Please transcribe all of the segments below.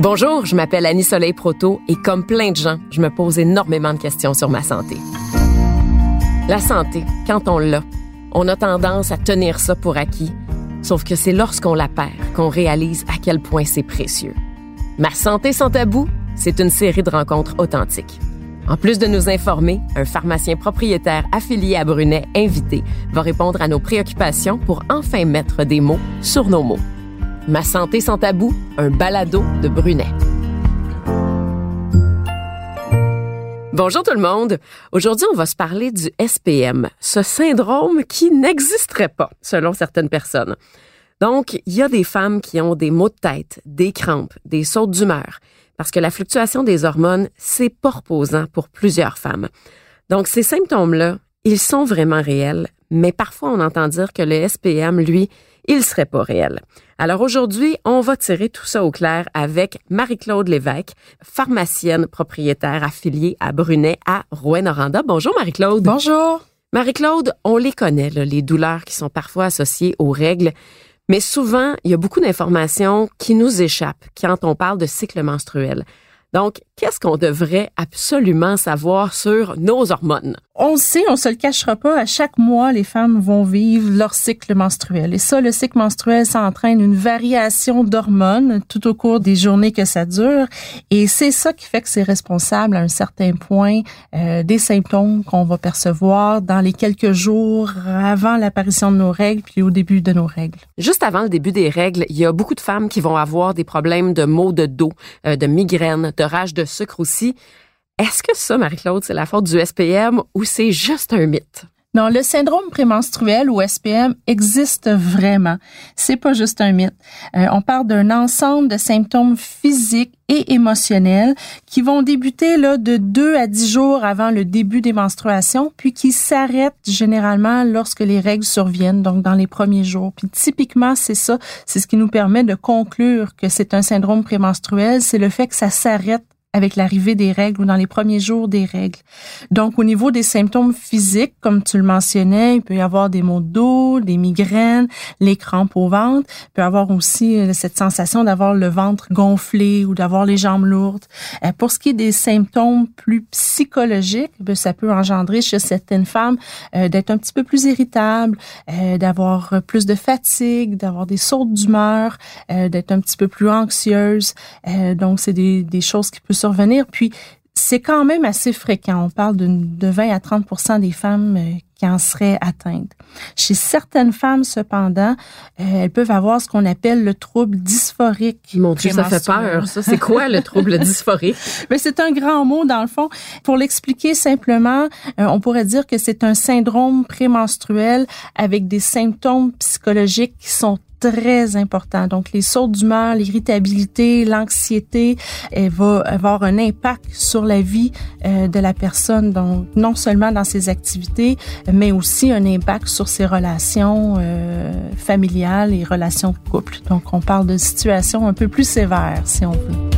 Bonjour, je m'appelle Annie Soleil Proto et comme plein de gens, je me pose énormément de questions sur ma santé. La santé, quand on l'a, on a tendance à tenir ça pour acquis, sauf que c'est lorsqu'on la perd qu'on réalise à quel point c'est précieux. Ma santé sans tabou, c'est une série de rencontres authentiques. En plus de nous informer, un pharmacien propriétaire affilié à Brunet invité va répondre à nos préoccupations pour enfin mettre des mots sur nos mots. Ma santé sans tabou, un balado de Brunet. Bonjour tout le monde. Aujourd'hui, on va se parler du SPM, ce syndrome qui n'existerait pas, selon certaines personnes. Donc, il y a des femmes qui ont des maux de tête, des crampes, des sautes d'humeur, parce que la fluctuation des hormones, c'est pas reposant pour plusieurs femmes. Donc, ces symptômes-là, ils sont vraiment réels, mais parfois on entend dire que le SPM, lui, il serait pas réel. Alors aujourd'hui, on va tirer tout ça au clair avec Marie-Claude Lévesque, pharmacienne propriétaire affiliée à Brunet à Rouen-Noranda. Bonjour Marie-Claude. Bonjour. Marie-Claude, on les connaît, les douleurs qui sont parfois associées aux règles, mais souvent, il y a beaucoup d'informations qui nous échappent quand on parle de cycle menstruel. Donc, qu'est-ce qu'on devrait absolument savoir sur nos hormones? On sait, on se le cachera pas, à chaque mois, les femmes vont vivre leur cycle menstruel. Et ça, le cycle menstruel, ça entraîne une variation d'hormones tout au cours des journées que ça dure. Et c'est ça qui fait que c'est responsable à un certain point euh, des symptômes qu'on va percevoir dans les quelques jours avant l'apparition de nos règles puis au début de nos règles. Juste avant le début des règles, il y a beaucoup de femmes qui vont avoir des problèmes de maux de dos, euh, de migraines, de rage de sucre aussi. Est-ce que ça, Marie-Claude, c'est la faute du SPM ou c'est juste un mythe? Non, le syndrome prémenstruel ou SPM existe vraiment. C'est pas juste un mythe. Euh, on parle d'un ensemble de symptômes physiques et émotionnels qui vont débuter là de 2 à 10 jours avant le début des menstruations, puis qui s'arrêtent généralement lorsque les règles surviennent, donc dans les premiers jours. Puis typiquement, c'est ça, c'est ce qui nous permet de conclure que c'est un syndrome prémenstruel, c'est le fait que ça s'arrête avec l'arrivée des règles ou dans les premiers jours des règles. Donc, au niveau des symptômes physiques, comme tu le mentionnais, il peut y avoir des maux de dos, des migraines, les crampes au ventre. Il peut y avoir aussi euh, cette sensation d'avoir le ventre gonflé ou d'avoir les jambes lourdes. Euh, pour ce qui est des symptômes plus psychologiques, ben, ça peut engendrer chez certaines femmes euh, d'être un petit peu plus irritable, d'avoir plus de fatigue, d'avoir des sautes d'humeur, d'être un petit peu plus anxieuse. donc, c'est des choses qui peuvent survenir. Puis, c'est quand même assez fréquent. On parle de, de 20 à 30 des femmes euh, qui en seraient atteintes. Chez certaines femmes, cependant, euh, elles peuvent avoir ce qu'on appelle le trouble dysphorique. Mon Dieu, ça fait peur. Ça, c'est quoi le trouble dysphorique? Mais c'est un grand mot dans le fond. Pour l'expliquer simplement, euh, on pourrait dire que c'est un syndrome prémenstruel avec des symptômes psychologiques qui sont très important. Donc, les sautes d'humeur, l'irritabilité, l'anxiété, elle va avoir un impact sur la vie euh, de la personne. Donc, non seulement dans ses activités, mais aussi un impact sur ses relations euh, familiales et relations de couple. Donc, on parle de situations un peu plus sévères, si on veut.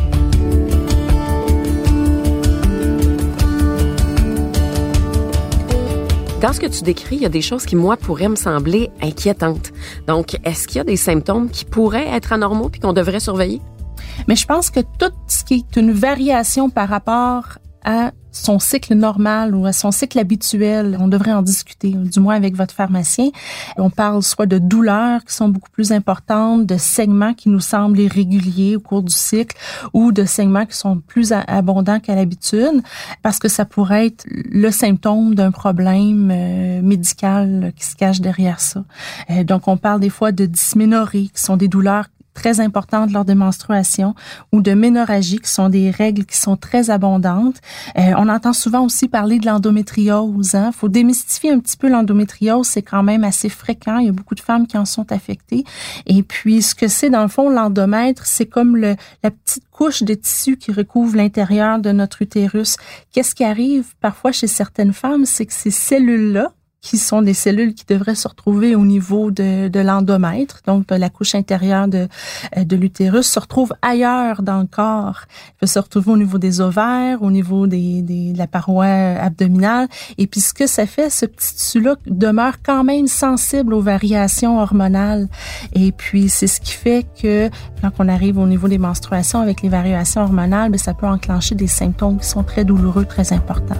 Dans ce que tu décris, il y a des choses qui, moi, pourraient me sembler inquiétantes. Donc, est-ce qu'il y a des symptômes qui pourraient être anormaux puis qu'on devrait surveiller? Mais je pense que tout ce qui est une variation par rapport à son cycle normal ou à son cycle habituel, on devrait en discuter, du moins avec votre pharmacien. On parle soit de douleurs qui sont beaucoup plus importantes, de segments qui nous semblent irréguliers au cours du cycle ou de segments qui sont plus abondants qu'à l'habitude parce que ça pourrait être le symptôme d'un problème euh, médical qui se cache derrière ça. Euh, donc, on parle des fois de dysménorrhée, qui sont des douleurs très importantes lors des menstruations ou de ménorragie, qui sont des règles qui sont très abondantes. Euh, on entend souvent aussi parler de l'endométriose. Il hein. faut démystifier un petit peu l'endométriose, c'est quand même assez fréquent. Il y a beaucoup de femmes qui en sont affectées. Et puis, ce que c'est dans le fond, l'endomètre, c'est comme le, la petite couche de tissu qui recouvre l'intérieur de notre utérus. Qu'est-ce qui arrive parfois chez certaines femmes, c'est que ces cellules-là, qui sont des cellules qui devraient se retrouver au niveau de, de l'endomètre, donc de la couche intérieure de, euh, de l'utérus, se retrouvent ailleurs dans le corps. Il peut se retrouver au niveau des ovaires, au niveau des, des, de la paroi abdominale. Et puis ce que ça fait, ce petit tissu-là demeure quand même sensible aux variations hormonales. Et puis c'est ce qui fait que quand on arrive au niveau des menstruations avec les variations hormonales, bien, ça peut enclencher des symptômes qui sont très douloureux, très importants.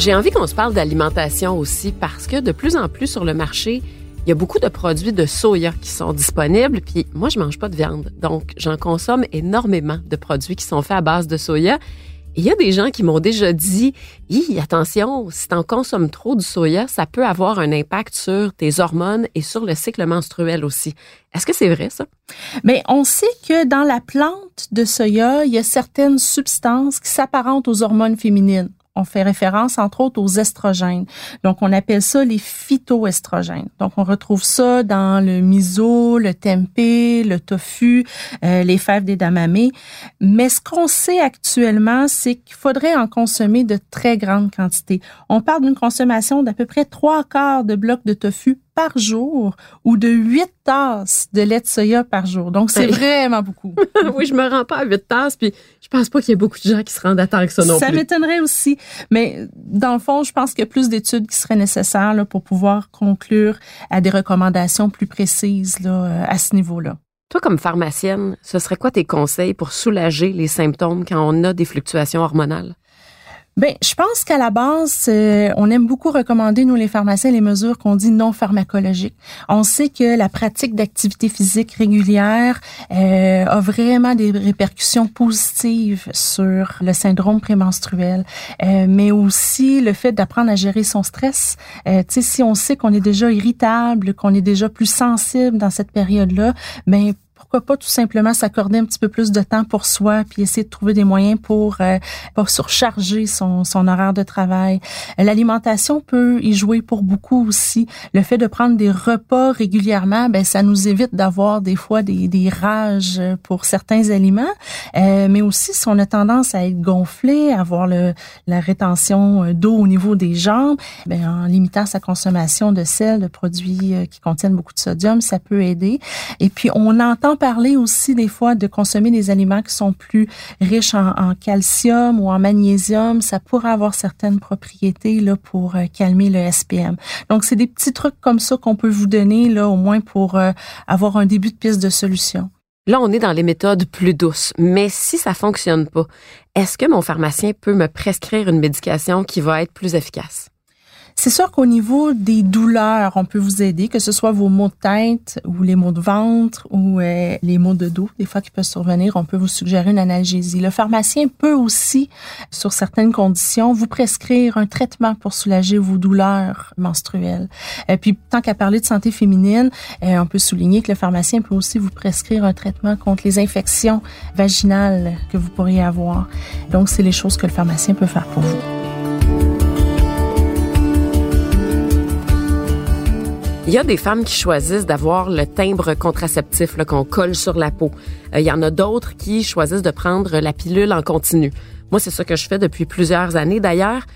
J'ai envie qu'on se parle d'alimentation aussi parce que de plus en plus sur le marché, il y a beaucoup de produits de soya qui sont disponibles. Puis moi, je mange pas de viande, donc j'en consomme énormément de produits qui sont faits à base de soya. Il y a des gens qui m'ont déjà dit, Hi, attention, si tu en consommes trop du soya, ça peut avoir un impact sur tes hormones et sur le cycle menstruel aussi. Est-ce que c'est vrai ça? Mais on sait que dans la plante de soya, il y a certaines substances qui s'apparentent aux hormones féminines on fait référence entre autres aux estrogènes. Donc on appelle ça les phytoestrogènes. Donc on retrouve ça dans le miso, le tempeh, le tofu, euh, les fèves d'edamame. Mais ce qu'on sait actuellement, c'est qu'il faudrait en consommer de très grandes quantités. On parle d'une consommation d'à peu près trois quarts de blocs de tofu par jour ou de 8 tasses de lait de soya par jour. Donc, c'est vraiment beaucoup. oui, je me rends pas à 8 tasses, puis je pense pas qu'il y ait beaucoup de gens qui se rendent à temps que ça non plus. Ça m'étonnerait aussi. Mais dans le fond, je pense qu'il y a plus d'études qui seraient nécessaires là, pour pouvoir conclure à des recommandations plus précises là, à ce niveau-là. Toi, comme pharmacienne, ce serait quoi tes conseils pour soulager les symptômes quand on a des fluctuations hormonales? Ben, je pense qu'à la base, euh, on aime beaucoup recommander nous les pharmaciens les mesures qu'on dit non pharmacologiques. On sait que la pratique d'activité physique régulière euh, a vraiment des répercussions positives sur le syndrome prémenstruel, euh, mais aussi le fait d'apprendre à gérer son stress. Euh, tu sais, si on sait qu'on est déjà irritable, qu'on est déjà plus sensible dans cette période-là, ben pourquoi pas tout simplement s'accorder un petit peu plus de temps pour soi, puis essayer de trouver des moyens pour euh, pas surcharger son, son horaire de travail. L'alimentation peut y jouer pour beaucoup aussi. Le fait de prendre des repas régulièrement, ben ça nous évite d'avoir des fois des, des rages pour certains aliments, euh, mais aussi si on a tendance à être gonflé, avoir le, la rétention d'eau au niveau des jambes, ben en limitant sa consommation de sel, de produits euh, qui contiennent beaucoup de sodium, ça peut aider. Et puis on entend parler aussi des fois de consommer des aliments qui sont plus riches en, calcium ou en magnésium. Ça pourrait avoir certaines propriétés là pour euh, calmer le SPM. Donc c'est des petits trucs comme ça qu'on peut vous donner là au moins pour euh, avoir un début de piste de solution. Là, on est dans les méthodes plus douces, mais si ça fonctionne pas, est-ce que mon pharmacien peut me prescrire une médication qui va être plus efficace? C'est sûr qu'au niveau des douleurs, on peut vous aider, que ce soit vos maux de tête ou les maux de ventre ou euh, les maux de dos, des fois qui peuvent survenir, on peut vous suggérer une analgésie. Le pharmacien peut aussi, sur certaines conditions, vous prescrire un traitement pour soulager vos douleurs menstruelles. Et euh, puis, tant qu'à parler de santé féminine, euh, on peut souligner que le pharmacien peut aussi vous prescrire un traitement contre les infections vaginales que vous pourriez avoir. Donc, c'est les choses que le pharmacien peut faire pour vous. Il y a des femmes qui choisissent d'avoir le timbre contraceptif qu'on colle sur la peau. Euh, il y en a d'autres qui choisissent de prendre la pilule en continu. Moi, c'est ça que je fais depuis plusieurs années d'ailleurs.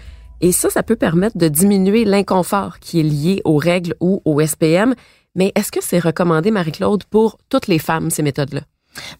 Et ça, ça peut permettre de diminuer l'inconfort qui est lié aux règles ou au SPM. Mais est-ce que c'est recommandé, Marie-Claude, pour toutes les femmes, ces méthodes-là?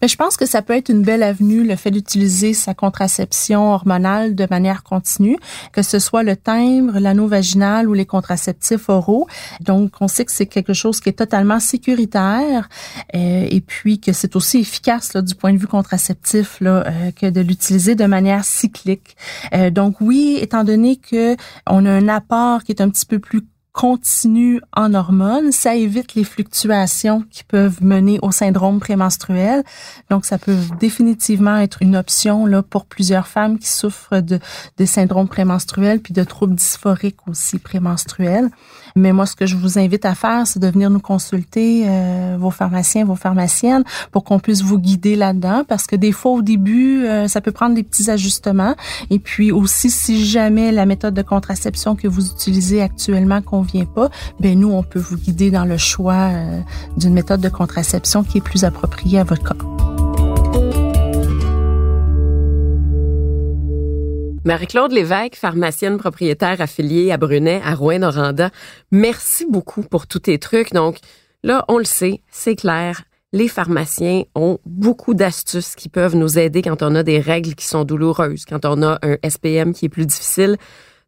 Mais je pense que ça peut être une belle avenue, le fait d'utiliser sa contraception hormonale de manière continue, que ce soit le timbre, l'anneau vaginal ou les contraceptifs oraux. Donc, on sait que c'est quelque chose qui est totalement sécuritaire euh, et puis que c'est aussi efficace là, du point de vue contraceptif là, euh, que de l'utiliser de manière cyclique. Euh, donc, oui, étant donné que on a un apport qui est un petit peu plus continue en hormones, ça évite les fluctuations qui peuvent mener au syndrome prémenstruel. Donc, ça peut définitivement être une option là pour plusieurs femmes qui souffrent de, de syndrome prémenstruel puis de troubles dysphoriques aussi prémenstruels. Mais moi, ce que je vous invite à faire, c'est de venir nous consulter, euh, vos pharmaciens, vos pharmaciennes, pour qu'on puisse vous guider là-dedans, parce que des fois, au début, euh, ça peut prendre des petits ajustements. Et puis aussi, si jamais la méthode de contraception que vous utilisez actuellement convient pas, ben nous, on peut vous guider dans le choix euh, d'une méthode de contraception qui est plus appropriée à votre cas. Marie-Claude Lévesque, pharmacienne propriétaire affiliée à Brunet, à Rouen-Noranda, merci beaucoup pour tous tes trucs. Donc, là, on le sait, c'est clair. Les pharmaciens ont beaucoup d'astuces qui peuvent nous aider quand on a des règles qui sont douloureuses, quand on a un SPM qui est plus difficile.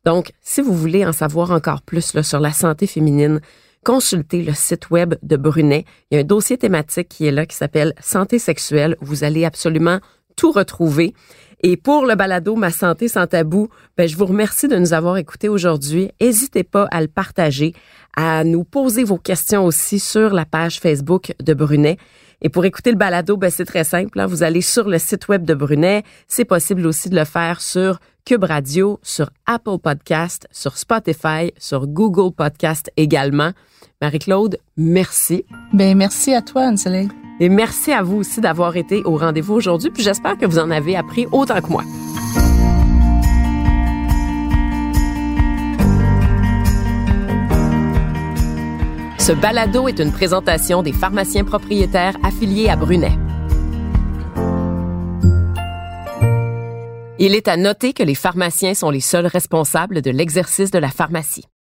Donc, si vous voulez en savoir encore plus sur la santé féminine, consultez le site web de Brunet. Il y a un dossier thématique qui est là qui s'appelle Santé sexuelle. Vous allez absolument tout retrouver. Et pour le balado Ma santé sans tabou, ben, je vous remercie de nous avoir écoutés aujourd'hui. N'hésitez pas à le partager, à nous poser vos questions aussi sur la page Facebook de Brunet. Et pour écouter le balado, ben, c'est très simple. Hein. Vous allez sur le site web de Brunet. C'est possible aussi de le faire sur Cube Radio, sur Apple Podcast, sur Spotify, sur Google Podcast également. Marie-Claude, merci. Ben, merci à toi, Anne-Soleil. Et merci à vous aussi d'avoir été au rendez-vous aujourd'hui, puis j'espère que vous en avez appris autant que moi. Ce balado est une présentation des pharmaciens propriétaires affiliés à Brunet. Il est à noter que les pharmaciens sont les seuls responsables de l'exercice de la pharmacie.